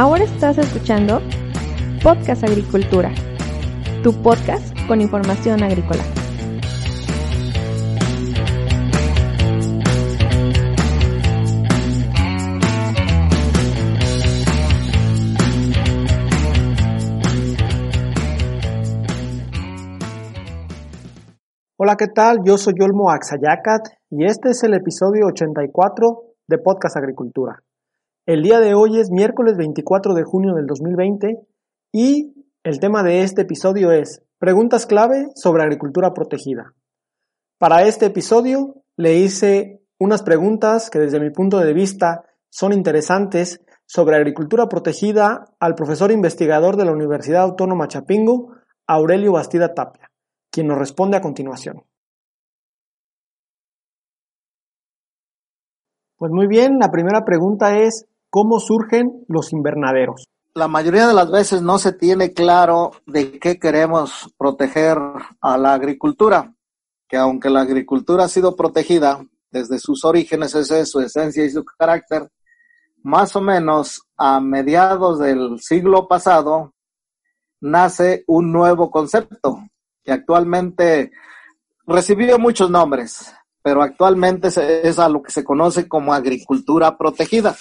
Ahora estás escuchando Podcast Agricultura, tu podcast con información agrícola. Hola, ¿qué tal? Yo soy Olmo Axayacat y este es el episodio 84 de Podcast Agricultura. El día de hoy es miércoles 24 de junio del 2020 y el tema de este episodio es preguntas clave sobre agricultura protegida. Para este episodio le hice unas preguntas que desde mi punto de vista son interesantes sobre agricultura protegida al profesor investigador de la Universidad Autónoma Chapingo, Aurelio Bastida Tapia, quien nos responde a continuación. Pues muy bien, la primera pregunta es, ¿Cómo surgen los invernaderos? La mayoría de las veces no se tiene claro de qué queremos proteger a la agricultura, que aunque la agricultura ha sido protegida desde sus orígenes, esa es su esencia y su carácter, más o menos a mediados del siglo pasado nace un nuevo concepto que actualmente recibió muchos nombres, pero actualmente es a lo que se conoce como agricultura protegida.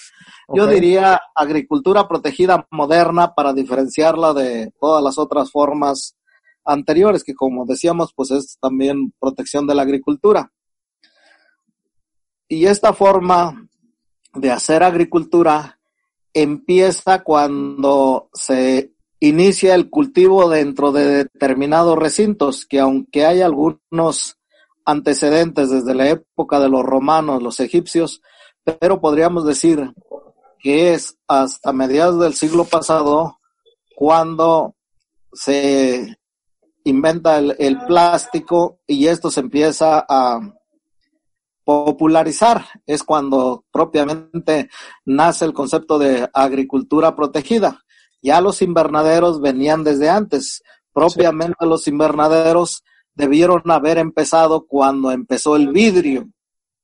Yo diría agricultura protegida moderna para diferenciarla de todas las otras formas anteriores, que como decíamos, pues es también protección de la agricultura. Y esta forma de hacer agricultura empieza cuando se inicia el cultivo dentro de determinados recintos, que aunque hay algunos antecedentes desde la época de los romanos, los egipcios, pero podríamos decir que es hasta mediados del siglo pasado cuando se inventa el, plástico y esto se empieza a popularizar. Es cuando propiamente nace el concepto de agricultura protegida. Ya los invernaderos venían desde antes. Propiamente los invernaderos debieron haber empezado cuando empezó el vidrio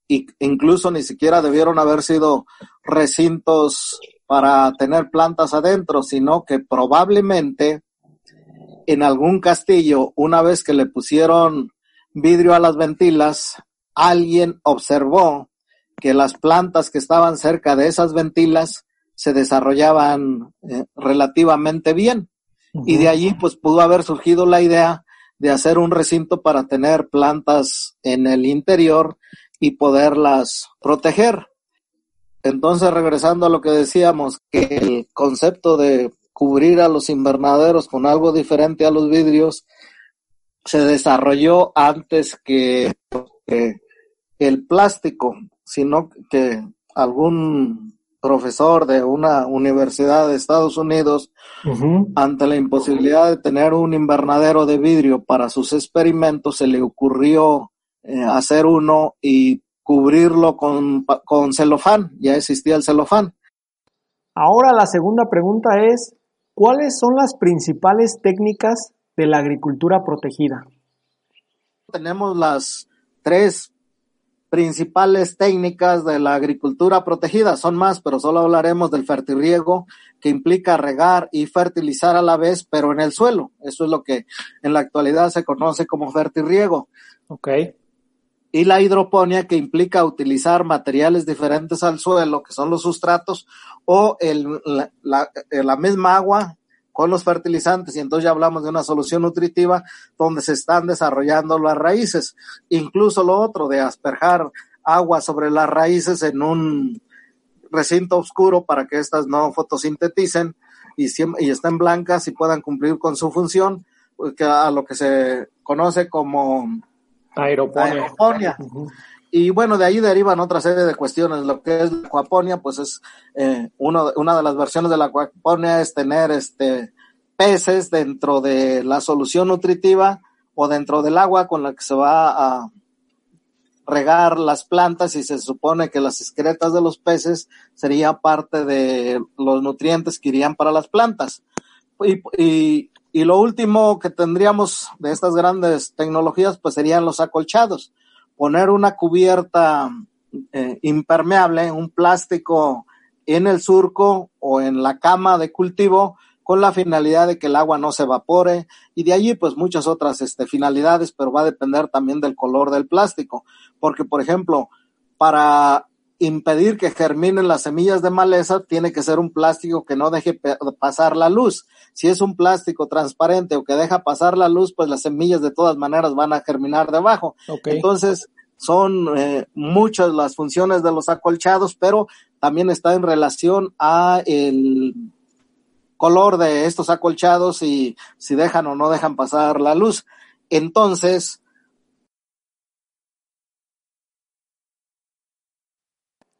y incluso ni siquiera debieron haber sido recintos para tener plantas adentro, sino que probablemente en algún castillo, una vez que le pusieron vidrio a las ventilas, alguien observó que las plantas que estaban cerca de esas ventilas se desarrollaban eh, relativamente bien. Y de allí pues pudo haber surgido la idea de hacer un recinto para tener plantas en el interior y poderlas proteger. Entonces, regresando a lo que decíamos, que el concepto de cubrir a los invernaderos con algo diferente a los vidrios se desarrolló antes que, el plástico, sino que algún profesor de una universidad de Estados Unidos, ante la imposibilidad de tener un invernadero de vidrio para sus experimentos, se le ocurrió eh, hacer uno y cubrirlo con, con celofán, ya existía el celofán. Ahora la segunda pregunta es, ¿cuáles son las principales técnicas de la agricultura protegida? Tenemos las tres principales técnicas de la agricultura protegida. Son más, pero solo hablaremos del fertirriego, que implica regar y fertilizar a la vez, pero en el suelo. Eso es lo que en la actualidad se conoce como fertirriego. Okay y la hidroponía que implica utilizar materiales diferentes al suelo, que son los sustratos, o el, la, eh, la, misma agua con los fertilizantes, y entonces ya hablamos de una solución nutritiva donde se están desarrollando las raíces. Incluso lo otro de asperjar agua sobre las raíces en un recinto oscuro para que éstas no fotosinteticen y, y estén blancas y puedan cumplir con su función, a lo que se conoce como Aeroponia. Y bueno, de ahí derivan otra serie de cuestiones. Lo que es la acuaponia, pues es eh, una de las versiones de la acuaponia es tener este peces dentro de la solución nutritiva o dentro del agua con la que se va a regar las plantas y se supone que las excretas de los peces sería parte de los nutrientes que irían para las plantas. Y, y, y lo último que tendríamos de estas grandes tecnologías, pues serían los acolchados. Poner una cubierta eh, impermeable, un plástico en el surco o en la cama de cultivo con la finalidad de que el agua no se evapore y de allí pues muchas otras este, finalidades, pero va a depender también del color del plástico, porque por ejemplo, para impedir que germinen las semillas de maleza, tiene que ser un plástico que no deje pasar la luz. Si es un plástico transparente o que deja pasar la luz, pues las semillas de todas maneras van a germinar debajo. Entonces, son eh, muchas las funciones de los acolchados, pero también está en relación a el color de estos acolchados y si dejan o no dejan pasar la luz. Entonces,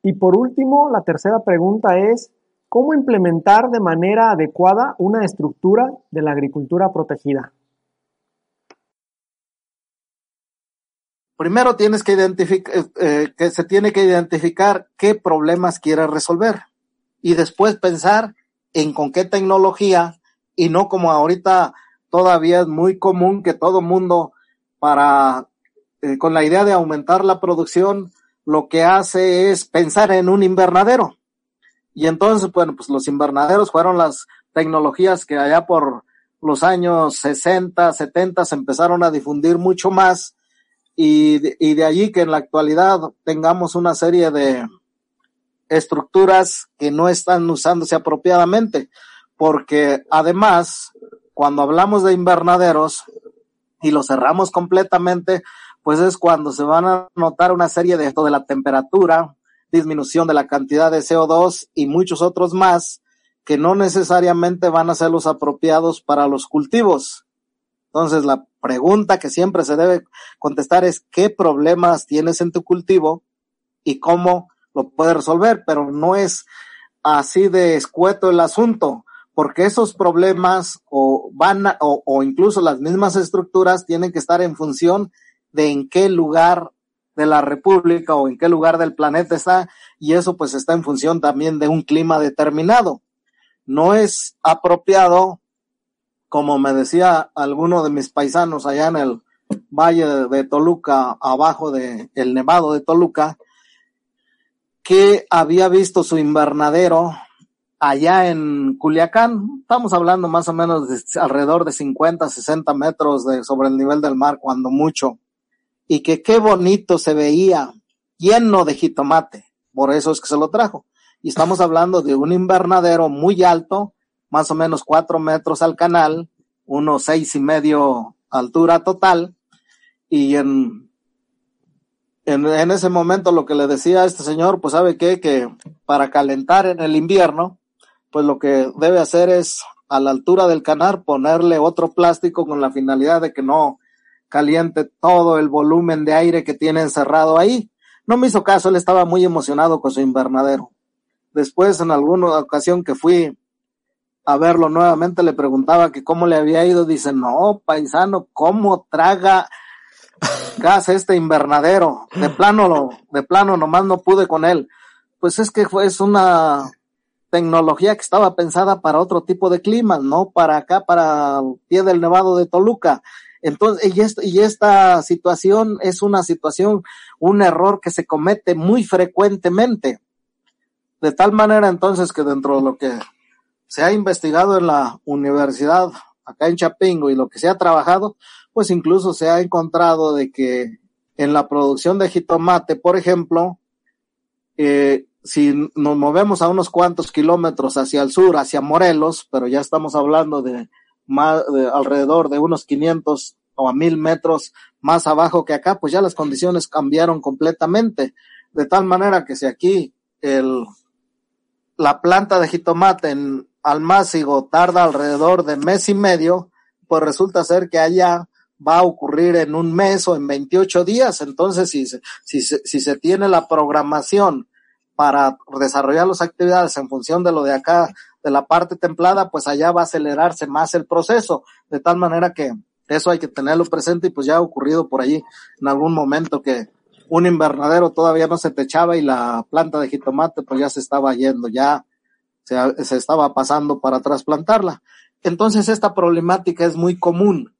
Y por último, la tercera pregunta es, ¿cómo implementar de manera adecuada una estructura de la agricultura protegida? Primero tienes que identificar, eh, eh, que se tiene que identificar qué problemas quieres resolver y después pensar en con qué tecnología y no como ahorita todavía es muy común que todo mundo para eh, con la idea de aumentar la producción lo que hace es pensar en un invernadero. Y entonces, bueno, pues los invernaderos fueron las tecnologías que allá por los años 60, 70 se empezaron a difundir mucho más y de, y de allí que en la actualidad tengamos una serie de estructuras que no están usándose apropiadamente, porque además, cuando hablamos de invernaderos y lo cerramos completamente, pues es cuando se van a notar una serie de esto de la temperatura, disminución de la cantidad de CO2 y muchos otros más que no necesariamente van a ser los apropiados para los cultivos. Entonces la pregunta que siempre se debe contestar es qué problemas tienes en tu cultivo y cómo lo puedes resolver, pero no es así de escueto el asunto, porque esos problemas o van a, o, o incluso las mismas estructuras tienen que estar en función de en qué lugar de la República o en qué lugar del planeta está, y eso pues está en función también de un clima determinado. No es apropiado, como me decía alguno de mis paisanos allá en el valle de, Toluca, abajo de el Nevado de Toluca, que había visto su invernadero allá en Culiacán, estamos hablando más o menos de alrededor de 50, 60 metros de, sobre el nivel del mar, cuando mucho y que qué bonito se veía, lleno de jitomate. Por eso es que se lo trajo. Y estamos hablando de un invernadero muy alto, más o menos cuatro metros al canal, unos seis y medio altura total. Y en, en, en ese momento lo que le decía a este señor, pues sabe qué, que para calentar en el invierno, pues lo que debe hacer es a la altura del canal ponerle otro plástico con la finalidad de que no, caliente todo el volumen de aire que tiene encerrado ahí. No me hizo caso, él estaba muy emocionado con su invernadero. Después, en alguna ocasión que fui a verlo nuevamente, le preguntaba que cómo le había ido. Dice, no, paisano, ¿cómo traga gas este invernadero? De plano, de plano, nomás no pude con él. Pues es que fue, es una tecnología que estaba pensada para otro tipo de clima, no para acá, para el pie del Nevado de Toluca. Entonces, y, esto, y esta situación es una situación, un error que se comete muy frecuentemente. De tal manera entonces que dentro de lo que se ha investigado en la universidad acá en Chapingo y lo que se ha trabajado, pues incluso se ha encontrado de que en la producción de jitomate, por ejemplo, eh, si nos movemos a unos cuantos kilómetros hacia el sur, hacia Morelos, pero ya estamos hablando de más de alrededor de unos 500 o a mil metros más abajo que acá, pues ya las condiciones cambiaron completamente. De tal manera que si aquí el, la planta de jitomate en Almácigo tarda alrededor de mes y medio, pues resulta ser que allá va a ocurrir en un mes o en 28 días. Entonces, si se, si si se tiene la programación para desarrollar las actividades en función de lo de acá, de la parte templada, pues allá va a acelerarse más el proceso, de tal manera que eso hay que tenerlo presente y pues ya ha ocurrido por allí en algún momento que un invernadero todavía no se techaba y la planta de jitomate pues ya se estaba yendo, ya se, se estaba pasando para trasplantarla. Entonces esta problemática es muy común.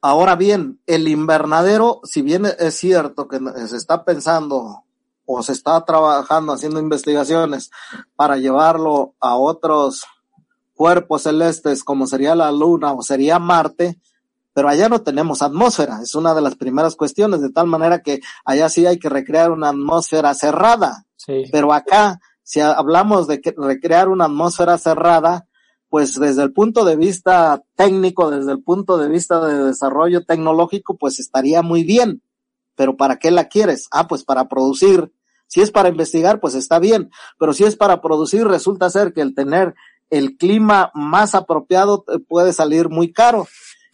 Ahora bien, el invernadero, si bien es cierto que se está pensando o se está trabajando haciendo investigaciones para llevarlo a otros cuerpos celestes como sería la Luna o sería Marte, pero allá no tenemos atmósfera, es una de las primeras cuestiones, de tal manera que allá sí hay que recrear una atmósfera cerrada, Sí. pero acá, si hablamos de que recrear una atmósfera cerrada, pues desde el punto de vista técnico, desde el punto de vista de desarrollo tecnológico, pues estaría muy bien. Pero ¿para qué la quieres? Ah, pues para producir. Si es para investigar, pues está bien. Pero si es para producir, resulta ser que el tener el clima más apropiado te puede salir muy caro.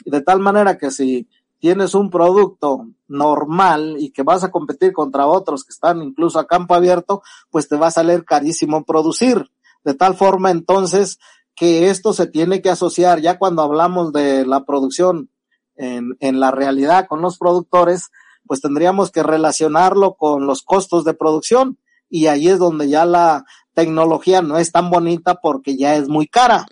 De tal manera que si tienes un producto normal y que vas a competir contra otros que están incluso a campo abierto, pues te va a salir carísimo producir. De tal forma entonces que esto se tiene que asociar ya cuando hablamos de la producción en, en la realidad con los productores, pues tendríamos que relacionarlo con los costos de producción y ahí es donde ya la tecnología no es tan bonita porque ya es muy cara.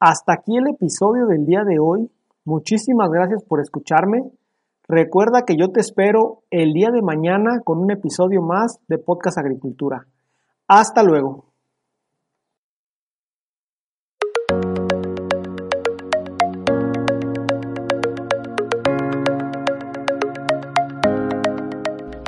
Hasta aquí el episodio del día de hoy. Muchísimas gracias por escucharme. Recuerda que yo te espero el día de mañana con un episodio más de Podcast Agricultura. Hasta luego.